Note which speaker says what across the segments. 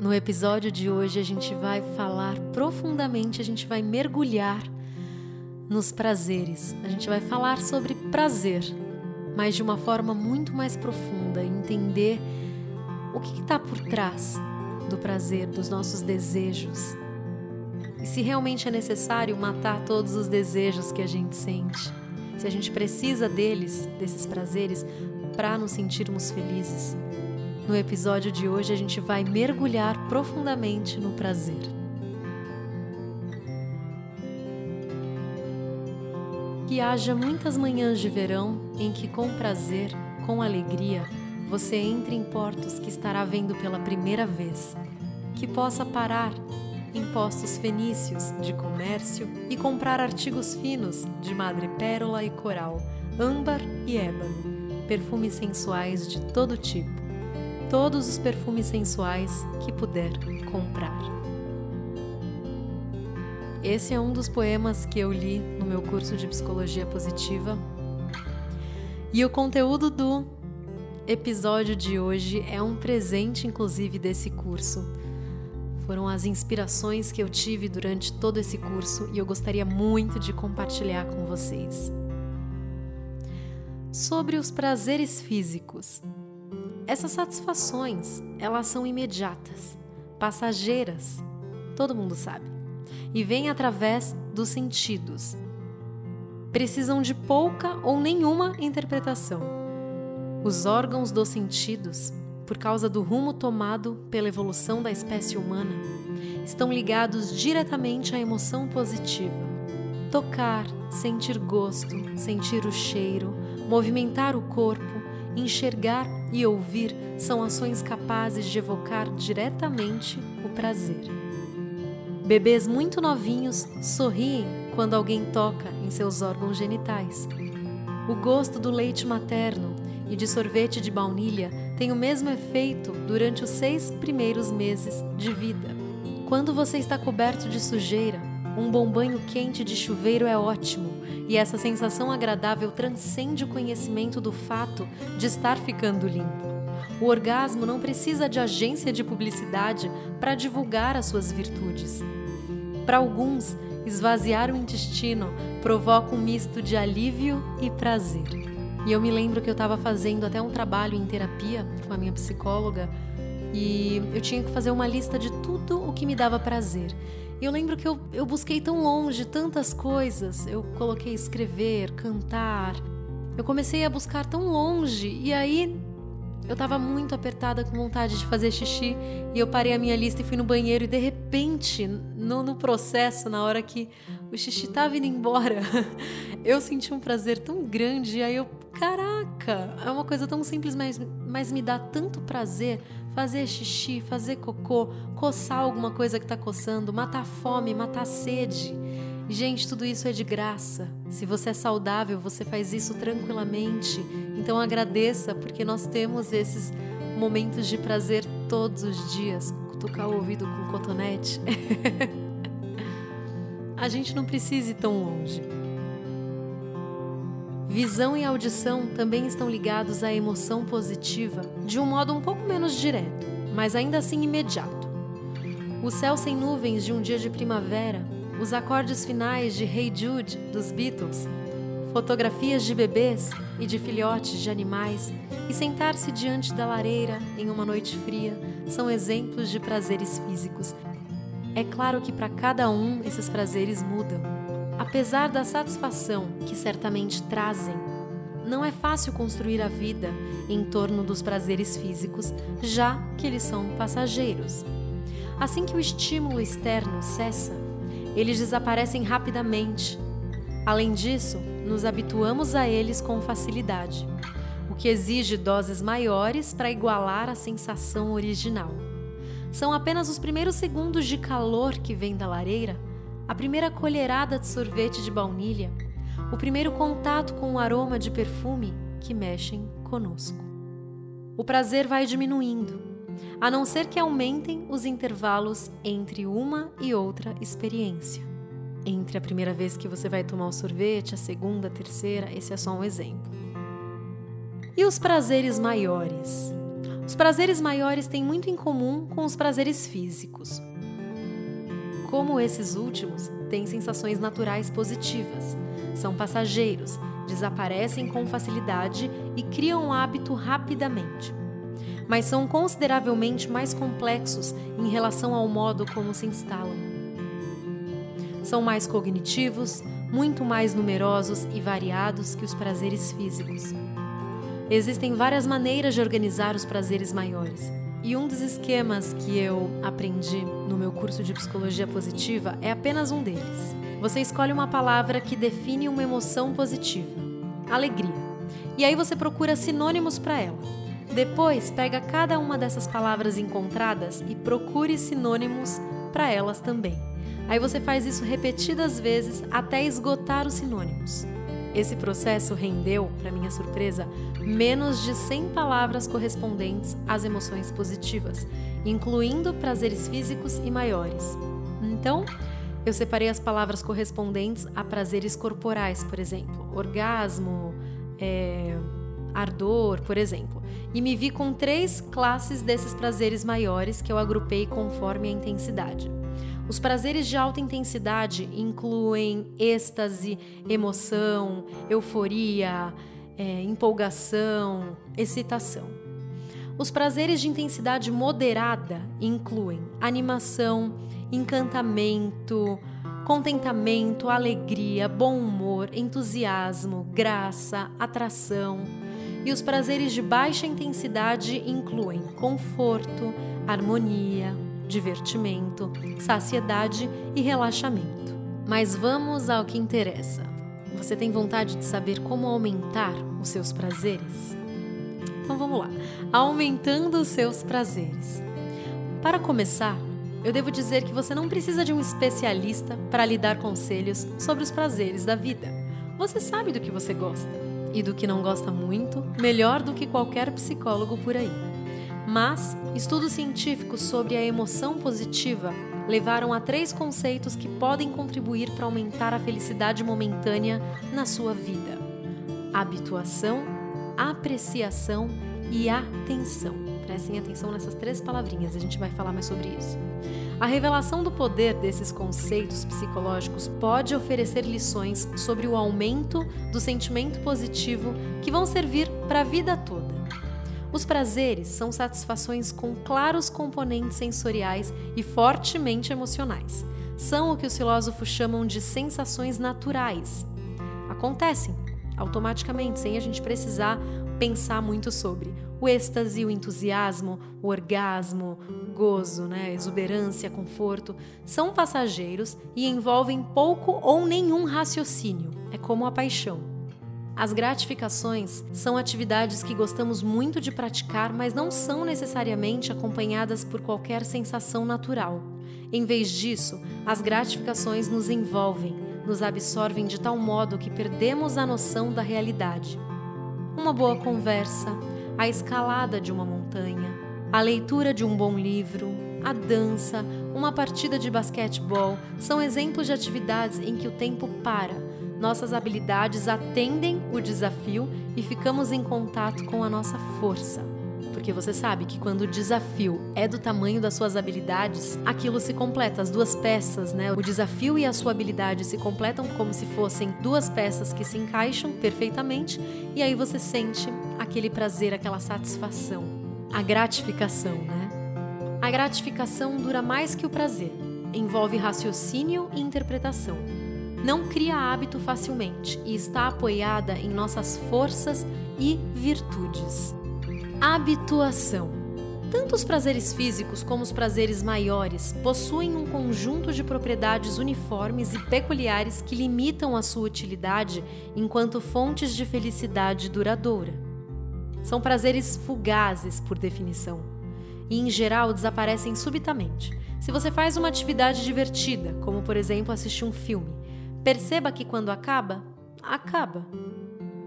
Speaker 1: No episódio de hoje a gente vai falar profundamente, a gente vai mergulhar nos prazeres. A gente vai falar sobre prazer, mas de uma forma muito mais profunda, entender o que está por trás do prazer, dos nossos desejos. E se realmente é necessário matar todos os desejos que a gente sente, se a gente precisa deles, desses prazeres, para nos sentirmos felizes. No episódio de hoje a gente vai mergulhar profundamente no prazer. Que haja muitas manhãs de verão em que, com prazer, com alegria, você entre em portos que estará vendo pela primeira vez. Que possa parar em postos fenícios de comércio e comprar artigos finos de madrepérola e coral, âmbar e ébano, perfumes sensuais de todo tipo todos os perfumes sensuais que puder comprar. Esse é um dos poemas que eu li no meu curso de psicologia positiva. E o conteúdo do episódio de hoje é um presente, inclusive, desse curso. Foram as inspirações que eu tive durante todo esse curso e eu gostaria muito de compartilhar com vocês. Sobre os prazeres físicos. Essas satisfações, elas são imediatas, passageiras, todo mundo sabe, e vêm através dos sentidos. Precisam de pouca ou nenhuma interpretação. Os órgãos dos sentidos, por causa do rumo tomado pela evolução da espécie humana, estão ligados diretamente à emoção positiva. Tocar, sentir gosto, sentir o cheiro, movimentar o corpo, enxergar e ouvir são ações capazes de evocar diretamente o prazer. Bebês muito novinhos sorriem quando alguém toca em seus órgãos genitais. O gosto do leite materno e de sorvete de baunilha tem o mesmo efeito durante os seis primeiros meses de vida. Quando você está coberto de sujeira, um bom banho quente de chuveiro é ótimo e essa sensação agradável transcende o conhecimento do fato de estar ficando limpo. O orgasmo não precisa de agência de publicidade para divulgar as suas virtudes. Para alguns, esvaziar o intestino provoca um misto de alívio e prazer. E eu me lembro que eu estava fazendo até um trabalho em terapia com a minha psicóloga e eu tinha que fazer uma lista de tudo o que me dava prazer. E eu lembro que eu, eu busquei tão longe tantas coisas. Eu coloquei escrever, cantar. Eu comecei a buscar tão longe. E aí eu tava muito apertada com vontade de fazer xixi. E eu parei a minha lista e fui no banheiro. E de repente, no, no processo, na hora que o xixi tava indo embora, eu senti um prazer tão grande. E aí eu, caraca, é uma coisa tão simples, mas, mas me dá tanto prazer fazer xixi, fazer cocô, coçar alguma coisa que está coçando, matar fome, matar sede. Gente, tudo isso é de graça. Se você é saudável, você faz isso tranquilamente. Então agradeça, porque nós temos esses momentos de prazer todos os dias. Cutucar o ouvido com cotonete. A gente não precisa ir tão longe. Visão e audição também estão ligados à emoção positiva de um modo um pouco menos direto, mas ainda assim imediato. O céu sem nuvens de um dia de primavera, os acordes finais de Hey Jude dos Beatles, fotografias de bebês e de filhotes de animais e sentar-se diante da lareira em uma noite fria são exemplos de prazeres físicos. É claro que para cada um esses prazeres mudam Apesar da satisfação que certamente trazem, não é fácil construir a vida em torno dos prazeres físicos, já que eles são passageiros. Assim que o estímulo externo cessa, eles desaparecem rapidamente. Além disso, nos habituamos a eles com facilidade, o que exige doses maiores para igualar a sensação original. São apenas os primeiros segundos de calor que vem da lareira a primeira colherada de sorvete de baunilha, o primeiro contato com o aroma de perfume que mexem conosco. O prazer vai diminuindo, a não ser que aumentem os intervalos entre uma e outra experiência. Entre a primeira vez que você vai tomar o sorvete, a segunda, a terceira, esse é só um exemplo. E os prazeres maiores? Os prazeres maiores têm muito em comum com os prazeres físicos. Como esses últimos, têm sensações naturais positivas, são passageiros, desaparecem com facilidade e criam um hábito rapidamente. Mas são consideravelmente mais complexos em relação ao modo como se instalam. São mais cognitivos, muito mais numerosos e variados que os prazeres físicos. Existem várias maneiras de organizar os prazeres maiores. E um dos esquemas que eu aprendi no meu curso de psicologia positiva é apenas um deles. Você escolhe uma palavra que define uma emoção positiva, alegria. E aí você procura sinônimos para ela. Depois, pega cada uma dessas palavras encontradas e procure sinônimos para elas também. Aí você faz isso repetidas vezes até esgotar os sinônimos. Esse processo rendeu, para minha surpresa, menos de 100 palavras correspondentes às emoções positivas, incluindo prazeres físicos e maiores. Então, eu separei as palavras correspondentes a prazeres corporais, por exemplo, orgasmo, é, ardor, por exemplo, e me vi com três classes desses prazeres maiores que eu agrupei conforme a intensidade. Os prazeres de alta intensidade incluem êxtase, emoção, euforia, é, empolgação, excitação. Os prazeres de intensidade moderada incluem animação, encantamento, contentamento, alegria, bom humor, entusiasmo, graça, atração. E os prazeres de baixa intensidade incluem conforto, harmonia, divertimento, saciedade e relaxamento. Mas vamos ao que interessa. Você tem vontade de saber como aumentar os seus prazeres? Então vamos lá. Aumentando os seus prazeres. Para começar, eu devo dizer que você não precisa de um especialista para lhe dar conselhos sobre os prazeres da vida. Você sabe do que você gosta e do que não gosta muito, melhor do que qualquer psicólogo por aí. Mas estudos científicos sobre a emoção positiva levaram a três conceitos que podem contribuir para aumentar a felicidade momentânea na sua vida: habituação, apreciação e atenção. Prestem atenção nessas três palavrinhas, a gente vai falar mais sobre isso. A revelação do poder desses conceitos psicológicos pode oferecer lições sobre o aumento do sentimento positivo que vão servir para a vida toda. Os prazeres são satisfações com claros componentes sensoriais e fortemente emocionais. São o que os filósofos chamam de sensações naturais. Acontecem automaticamente, sem a gente precisar pensar muito sobre. O êxtase, o entusiasmo, o orgasmo, gozo, né, exuberância, conforto, são passageiros e envolvem pouco ou nenhum raciocínio. É como a paixão. As gratificações são atividades que gostamos muito de praticar, mas não são necessariamente acompanhadas por qualquer sensação natural. Em vez disso, as gratificações nos envolvem, nos absorvem de tal modo que perdemos a noção da realidade. Uma boa conversa, a escalada de uma montanha, a leitura de um bom livro, a dança, uma partida de basquetebol são exemplos de atividades em que o tempo para nossas habilidades atendem o desafio e ficamos em contato com a nossa força. Porque você sabe que quando o desafio é do tamanho das suas habilidades, aquilo se completa, as duas peças, né? O desafio e a sua habilidade se completam como se fossem duas peças que se encaixam perfeitamente, e aí você sente aquele prazer, aquela satisfação, a gratificação, né? A gratificação dura mais que o prazer, envolve raciocínio e interpretação não cria hábito facilmente e está apoiada em nossas forças e virtudes. Habituação. Tanto os prazeres físicos como os prazeres maiores possuem um conjunto de propriedades uniformes e peculiares que limitam a sua utilidade enquanto fontes de felicidade duradoura. São prazeres fugazes, por definição, e em geral desaparecem subitamente. Se você faz uma atividade divertida, como por exemplo assistir um filme, Perceba que quando acaba, acaba.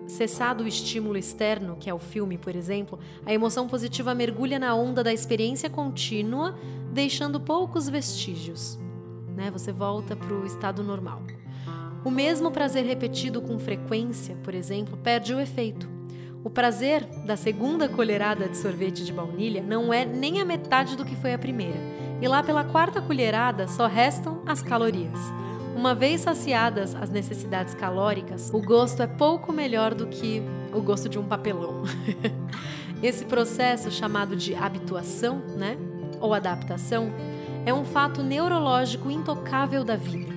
Speaker 1: Cessado o estímulo externo, que é o filme, por exemplo, a emoção positiva mergulha na onda da experiência contínua, deixando poucos vestígios. Né? Você volta para o estado normal. O mesmo prazer repetido com frequência, por exemplo, perde o efeito. O prazer da segunda colherada de sorvete de baunilha não é nem a metade do que foi a primeira, e lá pela quarta colherada só restam as calorias. Uma vez saciadas as necessidades calóricas, o gosto é pouco melhor do que o gosto de um papelão. Esse processo chamado de habituação, né, ou adaptação, é um fato neurológico intocável da vida.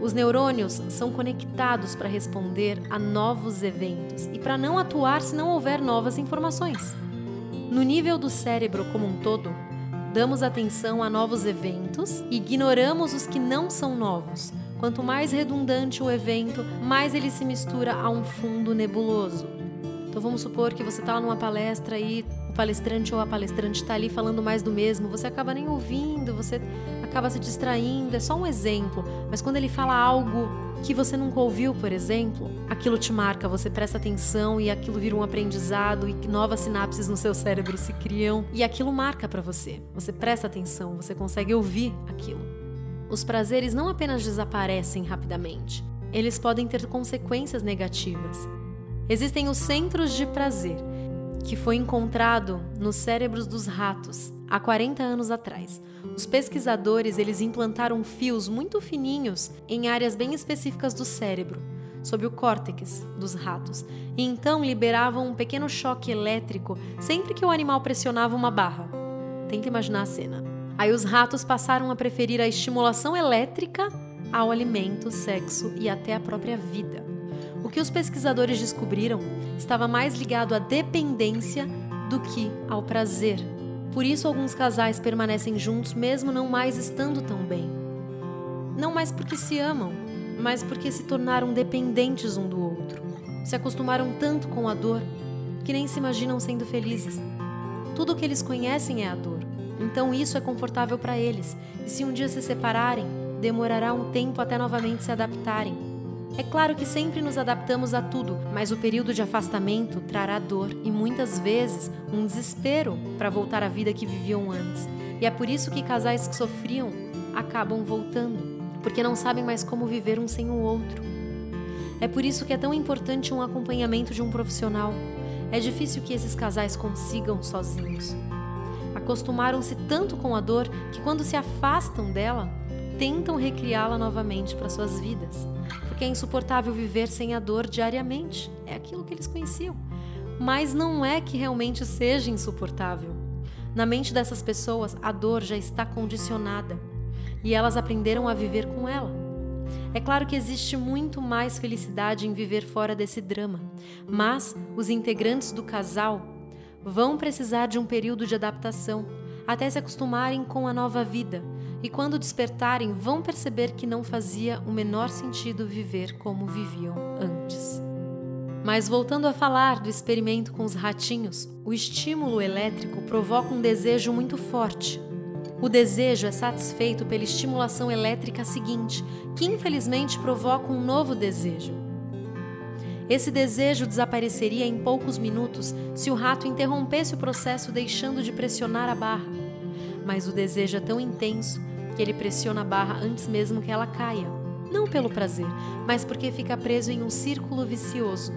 Speaker 1: Os neurônios são conectados para responder a novos eventos e para não atuar se não houver novas informações. No nível do cérebro como um todo, damos atenção a novos eventos e ignoramos os que não são novos. Quanto mais redundante o evento, mais ele se mistura a um fundo nebuloso. Então vamos supor que você está numa palestra e o palestrante ou a palestrante está ali falando mais do mesmo, você acaba nem ouvindo, você acaba se distraindo, é só um exemplo. Mas quando ele fala algo que você nunca ouviu, por exemplo, aquilo te marca, você presta atenção e aquilo vira um aprendizado e novas sinapses no seu cérebro se criam e aquilo marca para você. Você presta atenção, você consegue ouvir aquilo. Os prazeres não apenas desaparecem rapidamente, eles podem ter consequências negativas. Existem os centros de prazer, que foi encontrado nos cérebros dos ratos há 40 anos atrás. Os pesquisadores eles implantaram fios muito fininhos em áreas bem específicas do cérebro, sob o córtex dos ratos, e então liberavam um pequeno choque elétrico sempre que o animal pressionava uma barra. Tenta imaginar a cena. Aí os ratos passaram a preferir a estimulação elétrica ao alimento, sexo e até a própria vida. O que os pesquisadores descobriram estava mais ligado à dependência do que ao prazer por isso, alguns casais permanecem juntos mesmo não mais estando tão bem. Não mais porque se amam, mas porque se tornaram dependentes um do outro. Se acostumaram tanto com a dor que nem se imaginam sendo felizes. Tudo o que eles conhecem é a dor. Então isso é confortável para eles. E se um dia se separarem, demorará um tempo até novamente se adaptarem. É claro que sempre nos adaptamos a tudo, mas o período de afastamento trará dor e muitas vezes um desespero para voltar à vida que viviam antes. E é por isso que casais que sofriam acabam voltando, porque não sabem mais como viver um sem o outro. É por isso que é tão importante um acompanhamento de um profissional. É difícil que esses casais consigam sozinhos. Acostumaram-se tanto com a dor que, quando se afastam dela, tentam recriá-la novamente para suas vidas porque é insuportável viver sem a dor diariamente. É aquilo que eles conheciam. Mas não é que realmente seja insuportável. Na mente dessas pessoas, a dor já está condicionada e elas aprenderam a viver com ela. É claro que existe muito mais felicidade em viver fora desse drama, mas os integrantes do casal vão precisar de um período de adaptação até se acostumarem com a nova vida e quando despertarem vão perceber que não fazia o menor sentido viver como viviam antes. Mas voltando a falar do experimento com os ratinhos, o estímulo elétrico provoca um desejo muito forte. O desejo é satisfeito pela estimulação elétrica seguinte, que infelizmente provoca um novo desejo. Esse desejo desapareceria em poucos minutos se o rato interrompesse o processo deixando de pressionar a barra. Mas o desejo é tão intenso que ele pressiona a barra antes mesmo que ela caia. Não pelo prazer, mas porque fica preso em um círculo vicioso.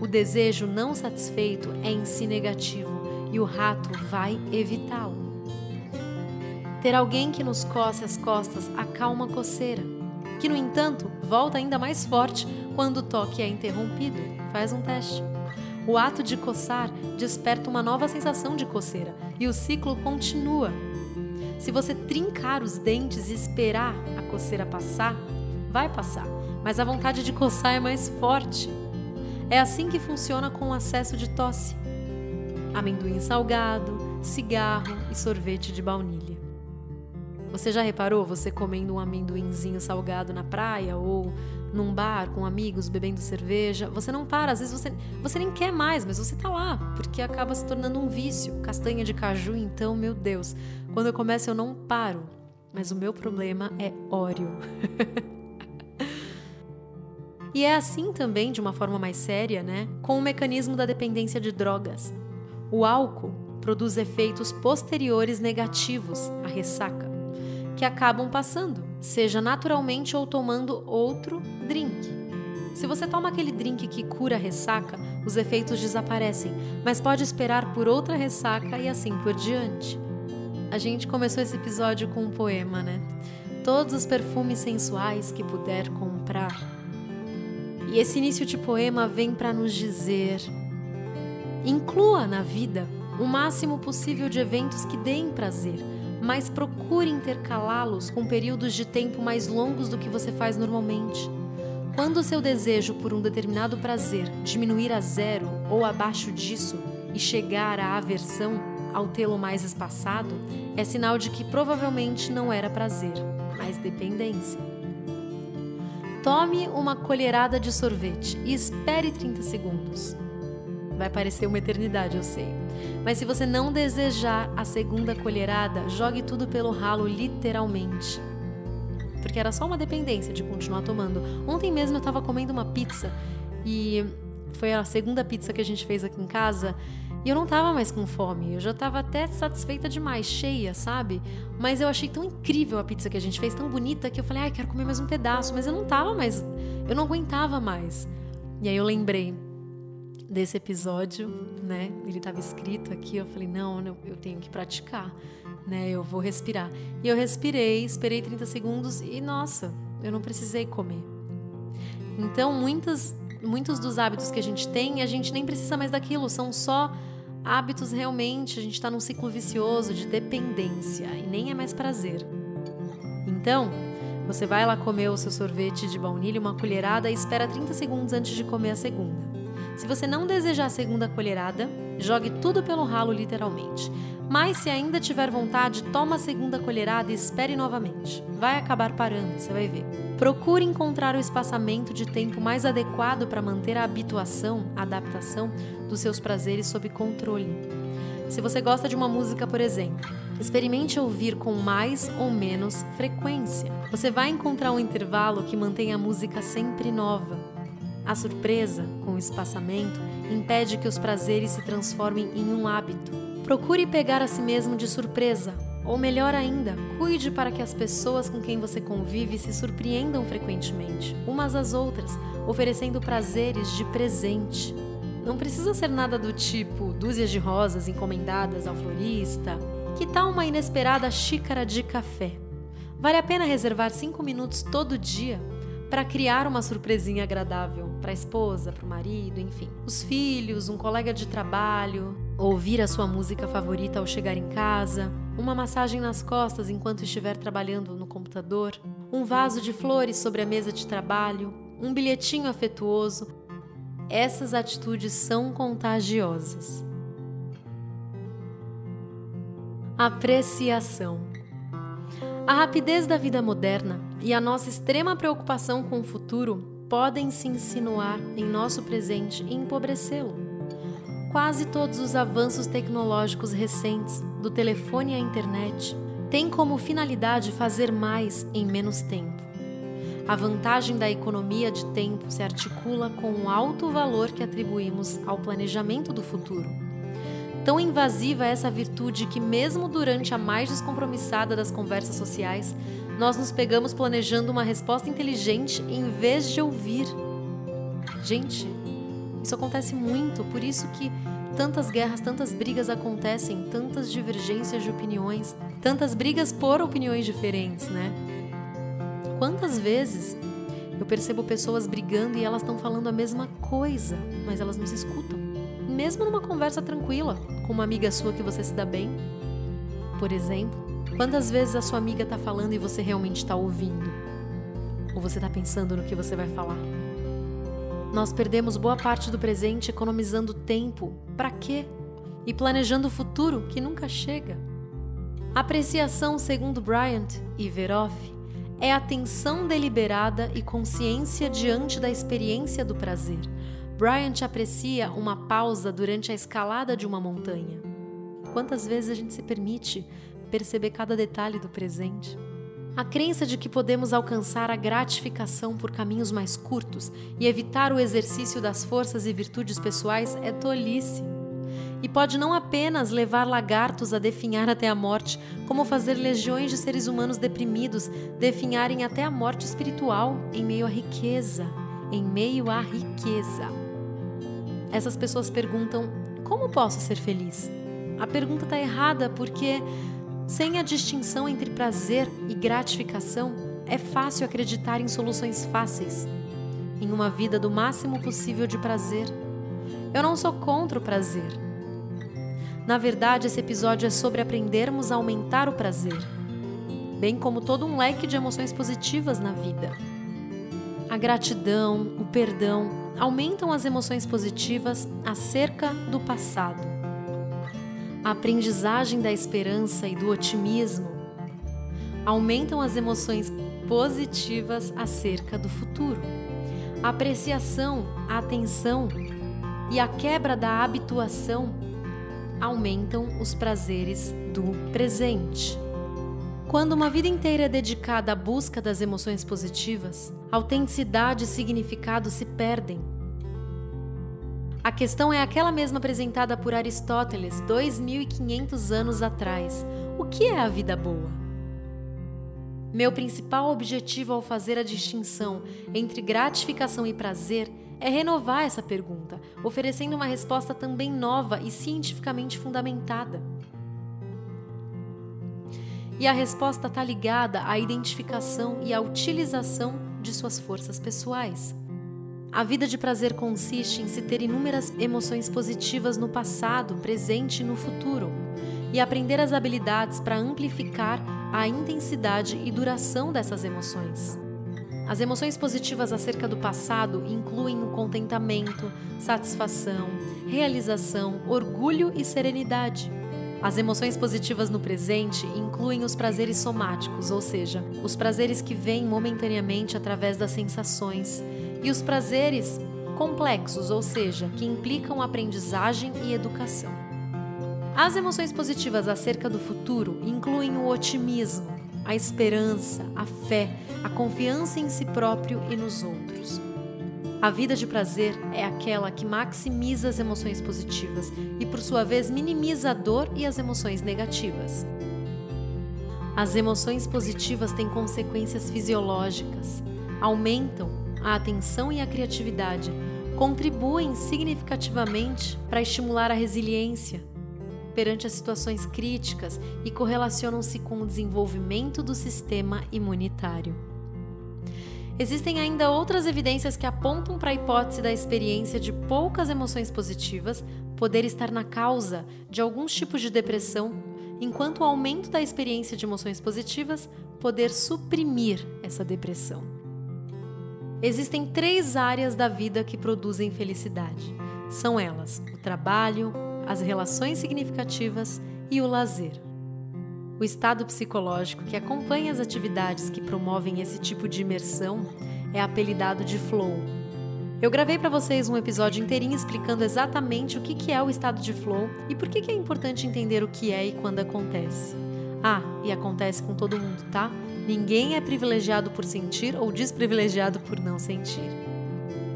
Speaker 1: O desejo não satisfeito é em si negativo e o rato vai evitá-lo. Ter alguém que nos coce as costas acalma a coceira, que no entanto volta ainda mais forte quando o toque é interrompido. Faz um teste. O ato de coçar desperta uma nova sensação de coceira e o ciclo continua se você trincar os dentes e esperar a coceira passar, vai passar, mas a vontade de coçar é mais forte. É assim que funciona com o acesso de tosse. Amendoim salgado, cigarro e sorvete de baunilha. Você já reparou você comendo um amendoinzinho salgado na praia ou num bar com amigos bebendo cerveja? Você não para, às vezes você, você nem quer mais, mas você tá lá, porque acaba se tornando um vício. Castanha de caju, então, meu Deus, quando eu começo eu não paro. Mas o meu problema é óleo. e é assim também, de uma forma mais séria, né, com o mecanismo da dependência de drogas. O álcool produz efeitos posteriores negativos à ressaca que acabam passando, seja naturalmente ou tomando outro drink. Se você toma aquele drink que cura a ressaca, os efeitos desaparecem, mas pode esperar por outra ressaca e assim por diante. A gente começou esse episódio com um poema, né? Todos os perfumes sensuais que puder comprar. E esse início de poema vem para nos dizer: inclua na vida o máximo possível de eventos que deem prazer, mas procure intercalá-los com períodos de tempo mais longos do que você faz normalmente. Quando o seu desejo por um determinado prazer diminuir a zero ou abaixo disso e chegar à aversão ao tê-lo mais espaçado, é sinal de que provavelmente não era prazer, mas dependência. Tome uma colherada de sorvete e espere 30 segundos. Vai parecer uma eternidade, eu sei. Mas se você não desejar a segunda colherada, jogue tudo pelo ralo, literalmente. Porque era só uma dependência de continuar tomando. Ontem mesmo eu tava comendo uma pizza e foi a segunda pizza que a gente fez aqui em casa. E eu não tava mais com fome, eu já tava até satisfeita demais, cheia, sabe? Mas eu achei tão incrível a pizza que a gente fez, tão bonita, que eu falei, ai, ah, quero comer mais um pedaço. Mas eu não tava mais, eu não aguentava mais. E aí eu lembrei, desse episódio, né? Ele estava escrito aqui, eu falei, não, eu tenho que praticar, né? Eu vou respirar. E eu respirei, esperei 30 segundos e, nossa, eu não precisei comer. Então, muitas, muitos dos hábitos que a gente tem, a gente nem precisa mais daquilo, são só hábitos realmente, a gente está num ciclo vicioso de dependência e nem é mais prazer. Então, você vai lá comer o seu sorvete de baunilha, uma colherada e espera 30 segundos antes de comer a segunda. Se você não desejar a segunda colherada, jogue tudo pelo ralo literalmente. Mas se ainda tiver vontade, toma a segunda colherada e espere novamente. Vai acabar parando, você vai ver. Procure encontrar o espaçamento de tempo mais adequado para manter a habituação, a adaptação dos seus prazeres sob controle. Se você gosta de uma música, por exemplo, experimente ouvir com mais ou menos frequência. Você vai encontrar um intervalo que mantém a música sempre nova. A surpresa, com o espaçamento, impede que os prazeres se transformem em um hábito. Procure pegar a si mesmo de surpresa, ou melhor ainda, cuide para que as pessoas com quem você convive se surpreendam frequentemente, umas às outras, oferecendo prazeres de presente. Não precisa ser nada do tipo dúzias de rosas encomendadas ao florista. Que tal uma inesperada xícara de café? Vale a pena reservar cinco minutos todo dia para criar uma surpresinha agradável para a esposa, para o marido, enfim. Os filhos, um colega de trabalho, ouvir a sua música favorita ao chegar em casa, uma massagem nas costas enquanto estiver trabalhando no computador, um vaso de flores sobre a mesa de trabalho, um bilhetinho afetuoso. Essas atitudes são contagiosas. Apreciação. A rapidez da vida moderna e a nossa extrema preocupação com o futuro podem se insinuar em nosso presente e empobrecê-lo. Quase todos os avanços tecnológicos recentes, do telefone à internet, têm como finalidade fazer mais em menos tempo. A vantagem da economia de tempo se articula com o alto valor que atribuímos ao planejamento do futuro Tão invasiva é essa virtude que, mesmo durante a mais descompromissada das conversas sociais, nós nos pegamos planejando uma resposta inteligente em vez de ouvir. Gente, isso acontece muito, por isso que tantas guerras, tantas brigas acontecem, tantas divergências de opiniões, tantas brigas por opiniões diferentes, né? Quantas vezes eu percebo pessoas brigando e elas estão falando a mesma coisa, mas elas não se escutam? Mesmo numa conversa tranquila, com uma amiga sua que você se dá bem? Por exemplo, quantas vezes a sua amiga está falando e você realmente está ouvindo? Ou você está pensando no que você vai falar? Nós perdemos boa parte do presente economizando tempo. Para quê? E planejando o futuro que nunca chega. Apreciação, segundo Bryant e Veroff, é atenção deliberada e consciência diante da experiência do prazer Bryant aprecia uma pausa durante a escalada de uma montanha. Quantas vezes a gente se permite perceber cada detalhe do presente? A crença de que podemos alcançar a gratificação por caminhos mais curtos e evitar o exercício das forças e virtudes pessoais é tolice. E pode não apenas levar lagartos a definhar até a morte, como fazer legiões de seres humanos deprimidos definharem até a morte espiritual em meio à riqueza em meio à riqueza. Essas pessoas perguntam: como posso ser feliz? A pergunta está errada porque, sem a distinção entre prazer e gratificação, é fácil acreditar em soluções fáceis, em uma vida do máximo possível de prazer. Eu não sou contra o prazer. Na verdade, esse episódio é sobre aprendermos a aumentar o prazer, bem como todo um leque de emoções positivas na vida. A gratidão, o perdão aumentam as emoções positivas acerca do passado. A aprendizagem da esperança e do otimismo aumentam as emoções positivas acerca do futuro. A apreciação, a atenção e a quebra da habituação aumentam os prazeres do presente. Quando uma vida inteira é dedicada à busca das emoções positivas, autenticidade e significado se perdem. A questão é aquela mesma apresentada por Aristóteles 2500 anos atrás: o que é a vida boa? Meu principal objetivo ao fazer a distinção entre gratificação e prazer é renovar essa pergunta, oferecendo uma resposta também nova e cientificamente fundamentada. E a resposta está ligada à identificação e à utilização de suas forças pessoais. A vida de prazer consiste em se ter inúmeras emoções positivas no passado, presente e no futuro, e aprender as habilidades para amplificar a intensidade e duração dessas emoções. As emoções positivas acerca do passado incluem o contentamento, satisfação, realização, orgulho e serenidade. As emoções positivas no presente incluem os prazeres somáticos, ou seja, os prazeres que vêm momentaneamente através das sensações, e os prazeres complexos, ou seja, que implicam aprendizagem e educação. As emoções positivas acerca do futuro incluem o otimismo, a esperança, a fé, a confiança em si próprio e nos outros. A vida de prazer é aquela que maximiza as emoções positivas e, por sua vez, minimiza a dor e as emoções negativas. As emoções positivas têm consequências fisiológicas, aumentam a atenção e a criatividade, contribuem significativamente para estimular a resiliência perante as situações críticas e correlacionam-se com o desenvolvimento do sistema imunitário. Existem ainda outras evidências que apontam para a hipótese da experiência de poucas emoções positivas poder estar na causa de alguns tipos de depressão, enquanto o aumento da experiência de emoções positivas poder suprimir essa depressão. Existem três áreas da vida que produzem felicidade. São elas: o trabalho, as relações significativas e o lazer. O estado psicológico que acompanha as atividades que promovem esse tipo de imersão é apelidado de flow. Eu gravei para vocês um episódio inteirinho explicando exatamente o que é o estado de flow e por que é importante entender o que é e quando acontece. Ah, e acontece com todo mundo, tá? Ninguém é privilegiado por sentir ou desprivilegiado por não sentir.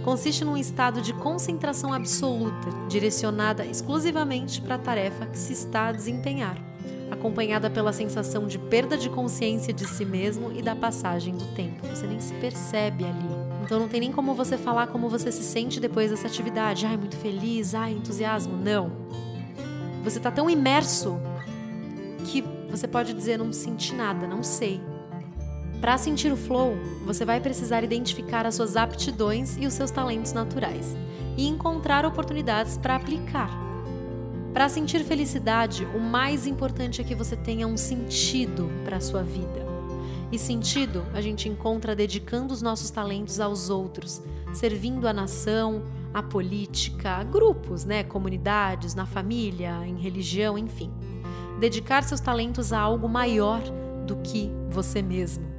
Speaker 1: Consiste num estado de concentração absoluta, direcionada exclusivamente para a tarefa que se está a desempenhar acompanhada pela sensação de perda de consciência de si mesmo e da passagem do tempo. Você nem se percebe ali. Então não tem nem como você falar como você se sente depois dessa atividade. Ai, muito feliz, ai, entusiasmo. Não. Você está tão imerso que você pode dizer não senti nada, não sei. Para sentir o flow, você vai precisar identificar as suas aptidões e os seus talentos naturais e encontrar oportunidades para aplicar para sentir felicidade, o mais importante é que você tenha um sentido para a sua vida. E sentido a gente encontra dedicando os nossos talentos aos outros, servindo a nação, a política, a grupos, né, comunidades, na família, em religião, enfim. Dedicar seus talentos a algo maior do que você mesmo.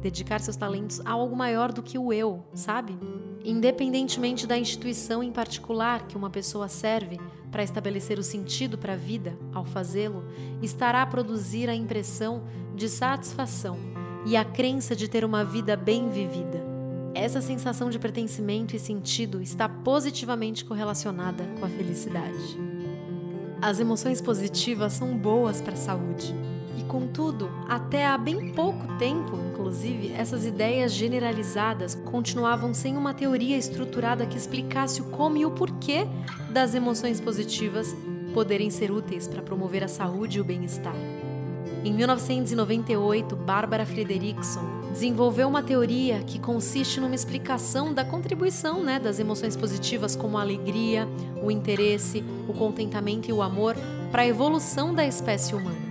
Speaker 1: Dedicar seus talentos a algo maior do que o eu, sabe? Independentemente da instituição em particular que uma pessoa serve, para estabelecer o sentido para a vida, ao fazê-lo, estará a produzir a impressão de satisfação e a crença de ter uma vida bem vivida. Essa sensação de pertencimento e sentido está positivamente correlacionada com a felicidade. As emoções positivas são boas para a saúde E contudo, até há bem pouco tempo, inclusive, essas ideias generalizadas continuavam sem uma teoria estruturada que explicasse o como e o porquê das emoções positivas poderem ser úteis para promover a saúde e o bem-estar. Em 1998, Barbara Frederickson desenvolveu uma teoria que consiste numa explicação da contribuição né, das emoções positivas como a alegria, o interesse, o contentamento e o amor para a evolução da espécie humana.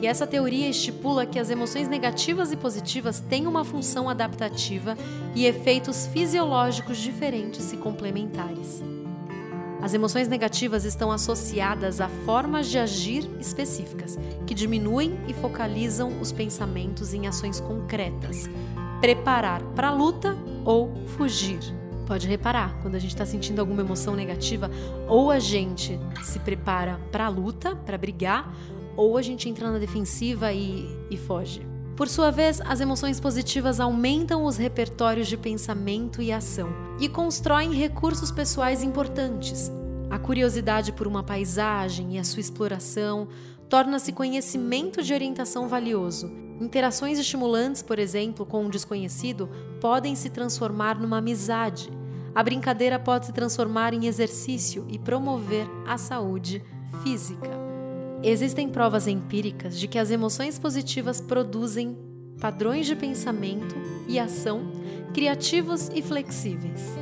Speaker 1: E essa teoria estipula que as emoções negativas e positivas têm uma função adaptativa e efeitos fisiológicos diferentes e complementares. As emoções negativas estão associadas a formas de agir específicas, que diminuem e focalizam os pensamentos em ações concretas, preparar para a luta ou fugir. Pode reparar, quando a gente está sentindo alguma emoção negativa, ou a gente se prepara para a luta, para brigar, ou a gente entra na defensiva e, e foge. Por sua vez, as emoções positivas aumentam os repertórios de pensamento e ação e constroem recursos pessoais importantes. A curiosidade por uma paisagem e a sua exploração torna-se conhecimento de orientação valioso. Interações estimulantes, por exemplo, com um desconhecido, podem se transformar numa amizade. A brincadeira pode se transformar em exercício e promover a saúde física. Existem provas empíricas de que as emoções positivas produzem padrões de pensamento e ação criativos e flexíveis.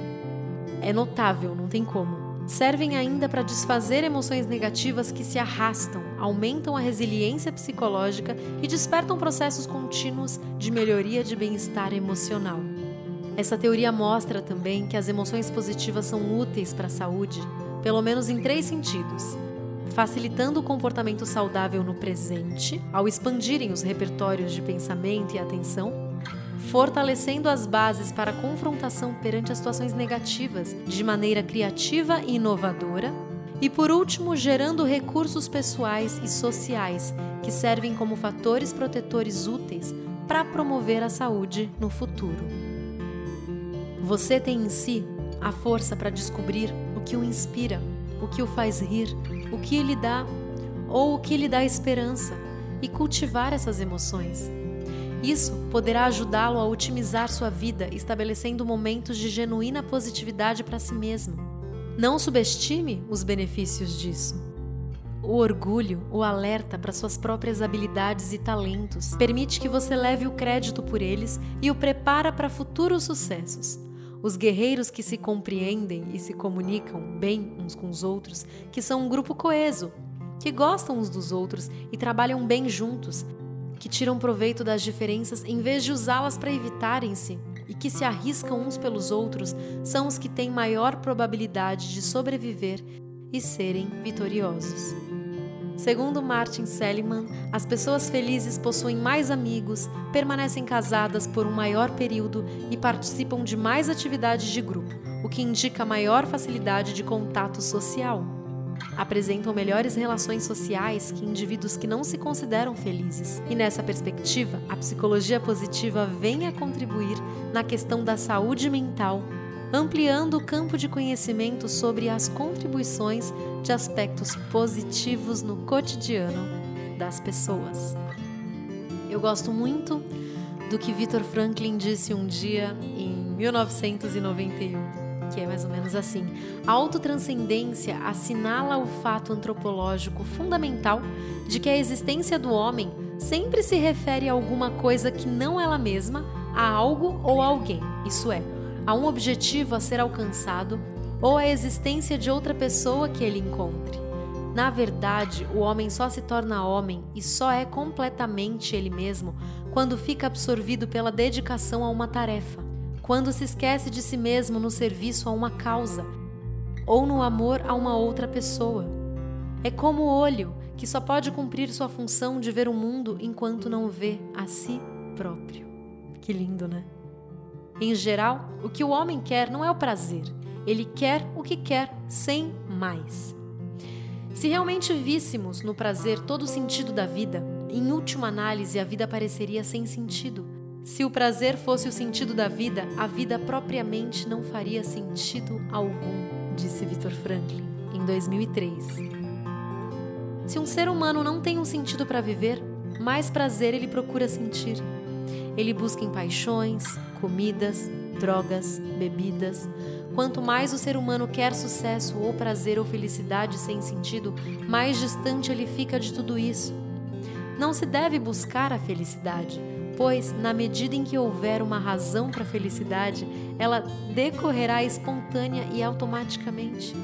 Speaker 1: É notável, não tem como. Servem ainda para desfazer emoções negativas que se arrastam, aumentam a resiliência psicológica e despertam processos contínuos de melhoria de bem-estar emocional. Essa teoria mostra também que as emoções positivas são úteis para a saúde, pelo menos em três sentidos facilitando o comportamento saudável no presente, ao expandirem os repertórios de pensamento e atenção, fortalecendo as bases para a confrontação perante as situações negativas de maneira criativa e inovadora, e por último, gerando recursos pessoais e sociais que servem como fatores protetores úteis para promover a saúde no futuro. Você tem em si a força para descobrir o que o inspira, o que o faz rir, o que lhe dá ou o que lhe dá esperança e cultivar essas emoções. Isso poderá ajudá-lo a otimizar sua vida, estabelecendo momentos de genuína positividade para si mesmo. Não subestime os benefícios disso. O orgulho o alerta para suas próprias habilidades e talentos, permite que você leve o crédito por eles e o prepara para futuros sucessos. Os guerreiros que se compreendem e se comunicam bem uns com os outros, que são um grupo coeso, que gostam uns dos outros e trabalham bem juntos, que tiram proveito das diferenças em vez de usá-las para evitarem-se e que se arriscam uns pelos outros, são os que têm maior probabilidade de sobreviver e serem vitoriosos. Segundo Martin Seligman, as pessoas felizes possuem mais amigos, permanecem casadas por um maior período e participam de mais atividades de grupo, o que indica maior facilidade de contato social. Apresentam melhores relações sociais que indivíduos que não se consideram felizes. E nessa perspectiva, a psicologia positiva vem a contribuir na questão da saúde mental ampliando o campo de conhecimento sobre as contribuições de aspectos positivos no cotidiano das pessoas. Eu gosto muito do que Victor Franklin disse um dia em 1991, que é mais ou menos assim: a autotranscendência assinala o fato antropológico fundamental de que a existência do homem sempre se refere a alguma coisa que não ela mesma, a algo ou a alguém. Isso é, a um objetivo a ser alcançado ou a existência de outra pessoa que ele encontre. Na verdade, o homem só se torna homem e só é completamente ele mesmo quando fica absorvido pela dedicação a uma tarefa, quando se esquece de si mesmo no serviço a uma causa ou no amor a uma outra pessoa. É como o olho, que só pode cumprir sua função de ver o mundo enquanto não vê a si próprio. Que lindo, né? Em geral, o que o homem quer não é o prazer, ele quer o que quer sem mais. Se realmente víssemos no prazer todo o sentido da vida, em última análise a vida pareceria sem sentido. Se o prazer fosse o sentido da vida, a vida propriamente não faria sentido algum, disse Victor Franklin em 2003. Se um ser humano não tem um sentido para viver, mais prazer ele procura sentir. Ele busca em paixões, comidas, drogas, bebidas. Quanto mais o ser humano quer sucesso ou prazer ou felicidade sem sentido, mais distante ele fica de tudo isso. Não se deve buscar a felicidade, pois, na medida em que houver uma razão para a felicidade, ela decorrerá espontânea e automaticamente.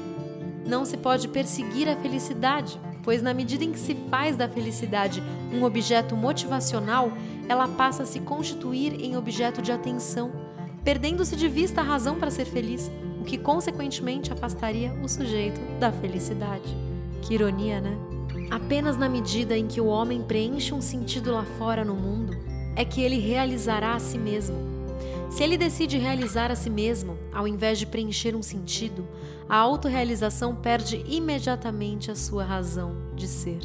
Speaker 1: Não se pode perseguir a felicidade, pois, na medida em que se faz da felicidade um objeto motivacional, ela passa a se constituir em objeto de atenção, perdendo-se de vista a razão para ser feliz, o que consequentemente afastaria o sujeito da felicidade. Que ironia, né? Apenas na medida em que o homem preenche um sentido lá fora no mundo, é que ele realizará a si mesmo. Se ele decide realizar a si mesmo, ao invés de preencher um sentido, a autorrealização perde imediatamente a sua razão de ser,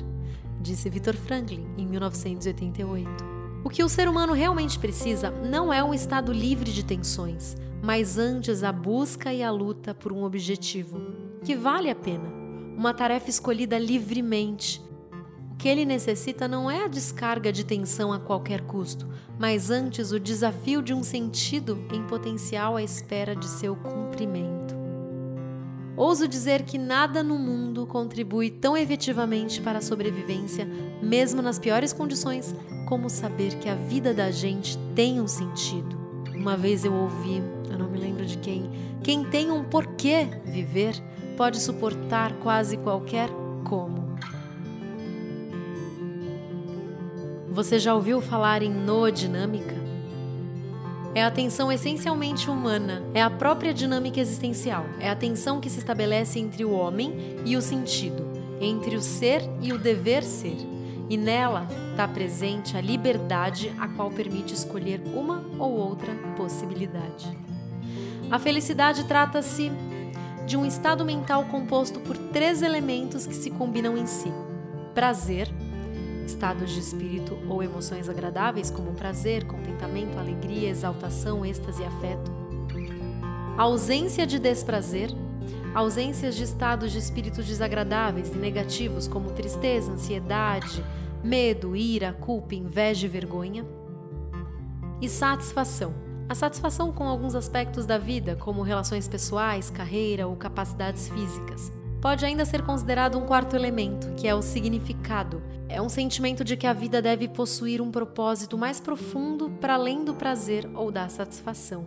Speaker 1: disse Viktor Franklin em 1988. O que o ser humano realmente precisa não é um estado livre de tensões, mas antes a busca e a luta por um objetivo que vale a pena uma tarefa escolhida livremente. O que ele necessita não é a descarga de tensão a qualquer custo, mas antes o desafio de um sentido em potencial à espera de seu cumprimento. Ouso dizer que nada no mundo contribui tão efetivamente para a sobrevivência, mesmo nas piores condições, como saber que a vida da gente tem um sentido. Uma vez eu ouvi, eu não me lembro de quem, quem tem um porquê viver pode suportar quase qualquer como. Você já ouviu falar em noodinâmica? É a tensão essencialmente humana, é a própria dinâmica existencial, é a tensão que se estabelece entre o homem e o sentido, entre o ser e o dever ser. E nela está presente a liberdade a qual permite escolher uma ou outra possibilidade. A felicidade trata-se de um estado mental composto por três elementos que se combinam em si: prazer, estados de espírito ou emoções agradáveis como prazer, contentamento, alegria, exaltação, êxtase e afeto. ausência de desprazer, ausências de estados de espírito desagradáveis e negativos como tristeza, ansiedade, medo, ira, culpa, inveja e vergonha. E satisfação a satisfação com alguns aspectos da vida, como relações pessoais, carreira ou capacidades físicas. Pode ainda ser considerado um quarto elemento, que é o significado. É um sentimento de que a vida deve possuir um propósito mais profundo para além do prazer ou da satisfação.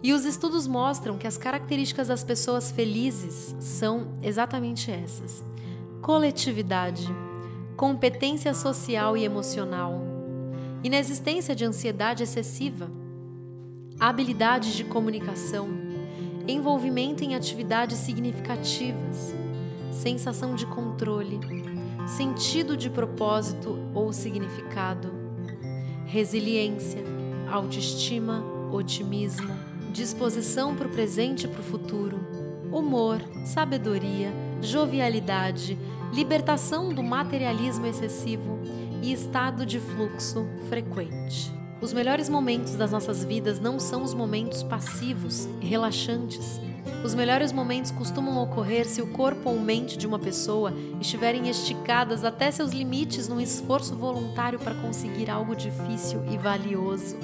Speaker 1: E os estudos mostram que as características das pessoas felizes são exatamente essas: coletividade, competência social e emocional, inexistência de ansiedade excessiva, habilidades de comunicação, envolvimento em atividades significativas, sensação de controle, sentido de propósito ou significado, resiliência, autoestima, otimismo, disposição para o presente e para o futuro, humor, sabedoria, jovialidade, libertação do materialismo excessivo e estado de fluxo frequente. Os melhores momentos das nossas vidas não são os momentos passivos, relaxantes. Os melhores momentos costumam ocorrer se o corpo ou mente de uma pessoa estiverem esticadas até seus limites num esforço voluntário para conseguir algo difícil e valioso.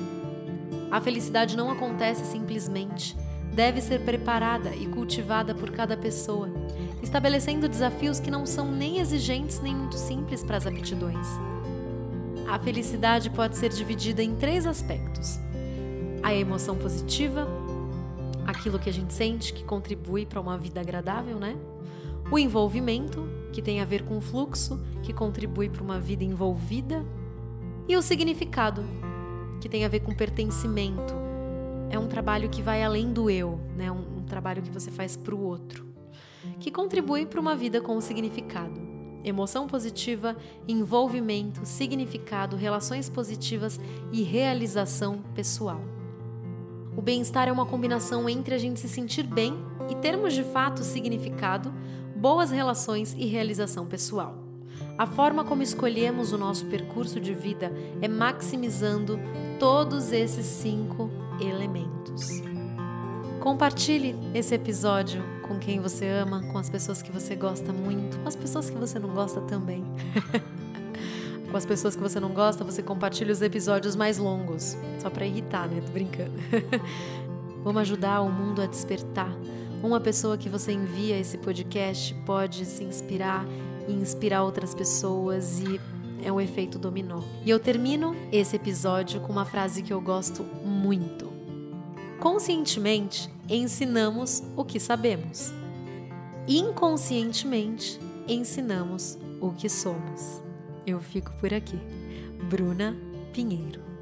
Speaker 1: A felicidade não acontece simplesmente. Deve ser preparada e cultivada por cada pessoa, estabelecendo desafios que não são nem exigentes nem muito simples para as aptidões. A felicidade pode ser dividida em três aspectos: a emoção positiva, aquilo que a gente sente que contribui para uma vida agradável, né? O envolvimento, que tem a ver com o fluxo, que contribui para uma vida envolvida, e o significado, que tem a ver com pertencimento. É um trabalho que vai além do eu, né? Um, um trabalho que você faz para o outro, que contribui para uma vida com significado emoção positiva, envolvimento, significado, relações positivas e realização pessoal. O bem-estar é uma combinação entre a gente se sentir bem e termos de fato significado, boas relações e realização pessoal. A forma como escolhemos o nosso percurso de vida é maximizando todos esses cinco elementos. Compartilhe esse episódio com quem você ama, com as pessoas que você gosta muito, com as pessoas que você não gosta também. Com as pessoas que você não gosta, você compartilha os episódios mais longos. Só para irritar, né? Tô brincando. Vamos ajudar o mundo a despertar. Uma pessoa que você envia esse podcast pode se inspirar e inspirar outras pessoas e é um efeito dominó. E eu termino esse episódio com uma frase que eu gosto muito. Conscientemente, ensinamos o que sabemos. Inconscientemente, ensinamos o que somos. Eu fico por aqui. Bruna Pinheiro.